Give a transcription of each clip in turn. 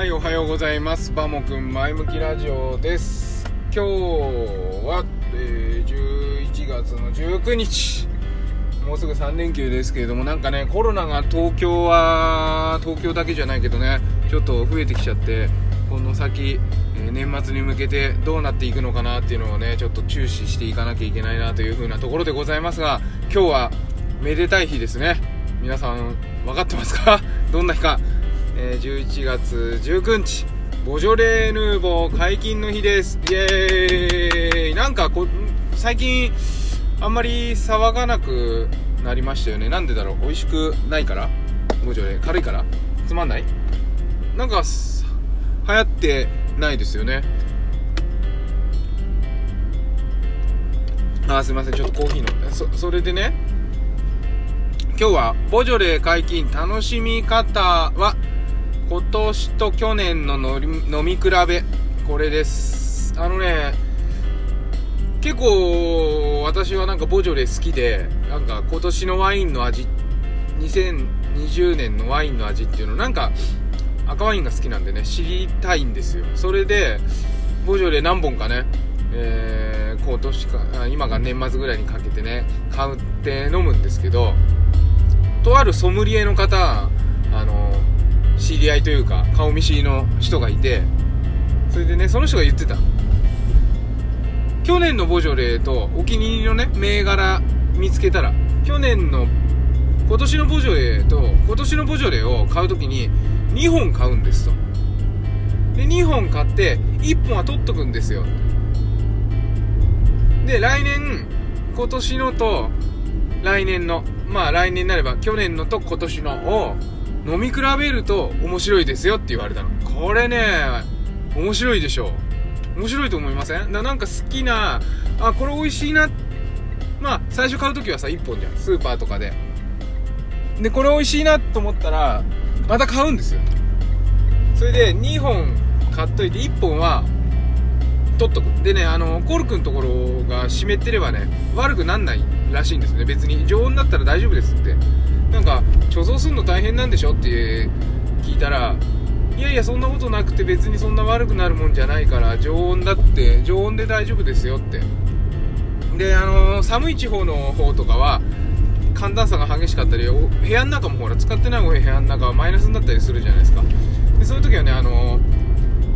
はい、おはようございます。バモくん前向きラジオです。今日は、えー11月の19日。もうすぐ3連休ですけれども、なんかね、コロナが東京は、東京だけじゃないけどね、ちょっと増えてきちゃって、この先、えー年末に向けてどうなっていくのかなっていうのをね、ちょっと注視していかなきゃいけないなという風なところでございますが、今日はめでたい日ですね。皆さん、分かってますか？どんな日か？えー11月19日ボジョレ・ヌーボー解禁の日です。イエーイ。なんかこ最近あんまり騒がなくなりましたよね。なんでだろう。美味しくないから？ボジョレ軽いから？つまんない？なんかす流行ってないですよね。あすいません。ちょっとコーヒー飲んで。そそれでね。今日はボジョレ解禁楽しみ方は今年と去年の飲み飲み比べこれです。あのね結構私はなんかボジョレ好きでなんか今年のワインの味2020年のワインの味っていうのなんか赤ワインが好きなんでね知りたいんですよ。それでボジョレ何本かねえー今年かあ今が年末ぐらいにかけてね買って飲むんですけどとあるソムリエの方あの知り合いというか顔見知りの人がいてそれでねその人が言ってた。去年のボジョレーとお気に入りのね銘柄見つけたら去年の今年のボジョレーと今年のボジョレーを買う時に2本買うんですと。で2本買って1本は取っとくんですよ。で来年今年のと来年のまあ来年になれば去年のと今年のを飲み比べると面白いですよって言われたの。これね面白いでしょ面白いと思いません？ななんか好きなあこれ美味しいな。まあ最初買う時はさ1本じゃん。スーパーとかで。でこれ美味しいなと思ったらまた買うんですよ。それで2本買っといて1本は取っとく。でねあのコルクのところが湿ってればね悪くなんないらしいんですね。別に常温だったら大丈夫ですって。なんか貯蔵するの大変なんでしょって聞いたらいやいやそんなことなくて別にそんな悪くなるもんじゃないから常温だって常温で大丈夫ですよって。であの寒い地方の方とかは寒暖差が激しかったり部屋の中もほら使ってない部屋の中はマイナスになったりするじゃないですか。でそういう時はねあの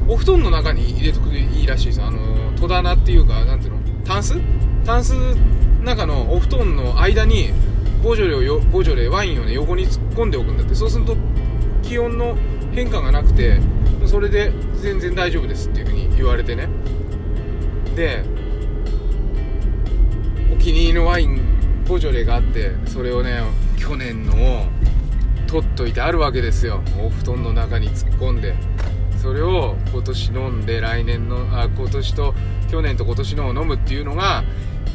お布団の中に入れとくといいらしいです。あの戸棚っていうかなんていうの？タンス？タンス中のお布団の間にボジョレをよボジョレワインをね横に突っ込んでおくんだって。そうすると気温の変化がなくてそれで全然大丈夫ですっていう風に言われてね。でお気に入りのワインボジョレがあってそれをね去年のを取っといてあるわけですよ。お布団の中に突っ込んで。それを今年飲んで来年のあ今年と去年と今年のを飲むっていうのが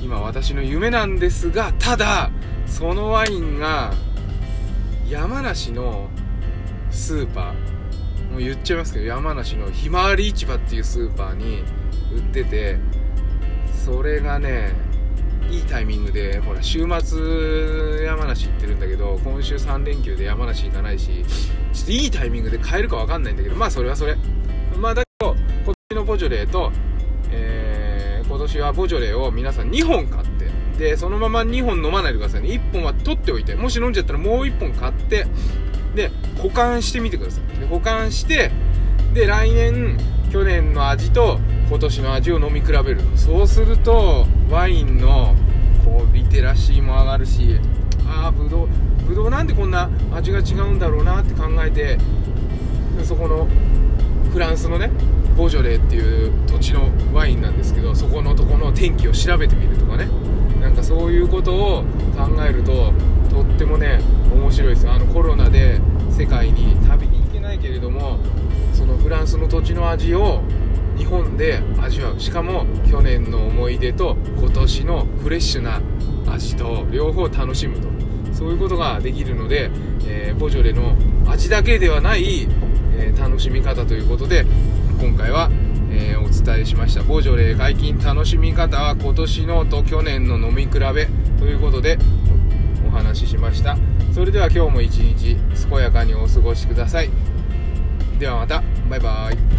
今私の夢なんですがただそのワインが山梨のスーパーもう言っちゃいますけど山梨のひまわり市場っていうスーパーに売っててそれがねいいタイミングでほら週末山梨行ってるんだけど今週3連休で山梨行かないしちょっといいタイミングで買えるか分かんないんだけどまあそれはそれ。まあだけど今年のボジョレーと、えー今年はボジョレーを皆さん2本買ってでそのまま2本飲まないでくださいね。1本は取っておいてもし飲んじゃったらもう1本買ってで保管してみてください。で保管してで来年去年の味と今年の味を飲み比べる。そうするとワインのラシーも上がるしああぶどうぶどうなんでこんな味が違うんだろうなって考えてそこのフランスのねボジョレーっていう土地のワインなんですけどそこのとこの天気を調べてみるとかね。なんかそういうことを考えるととってもね面白いです。あのコロナで世界に旅に行けないけれどもそのフランスの土地の味を日本で味わう。しかも去年の思い出と今年のフレッシュな味と両方楽しむと。そういうことができるので、えーボジョレの味だけではない、えー楽しみ方ということで今回は、えーお伝えしました。ボジョレ解禁楽しみ方は今年のと去年の飲み比べということでお話ししました。それでは今日も一日健やかにお過ごしください。ではまた。バイバイ。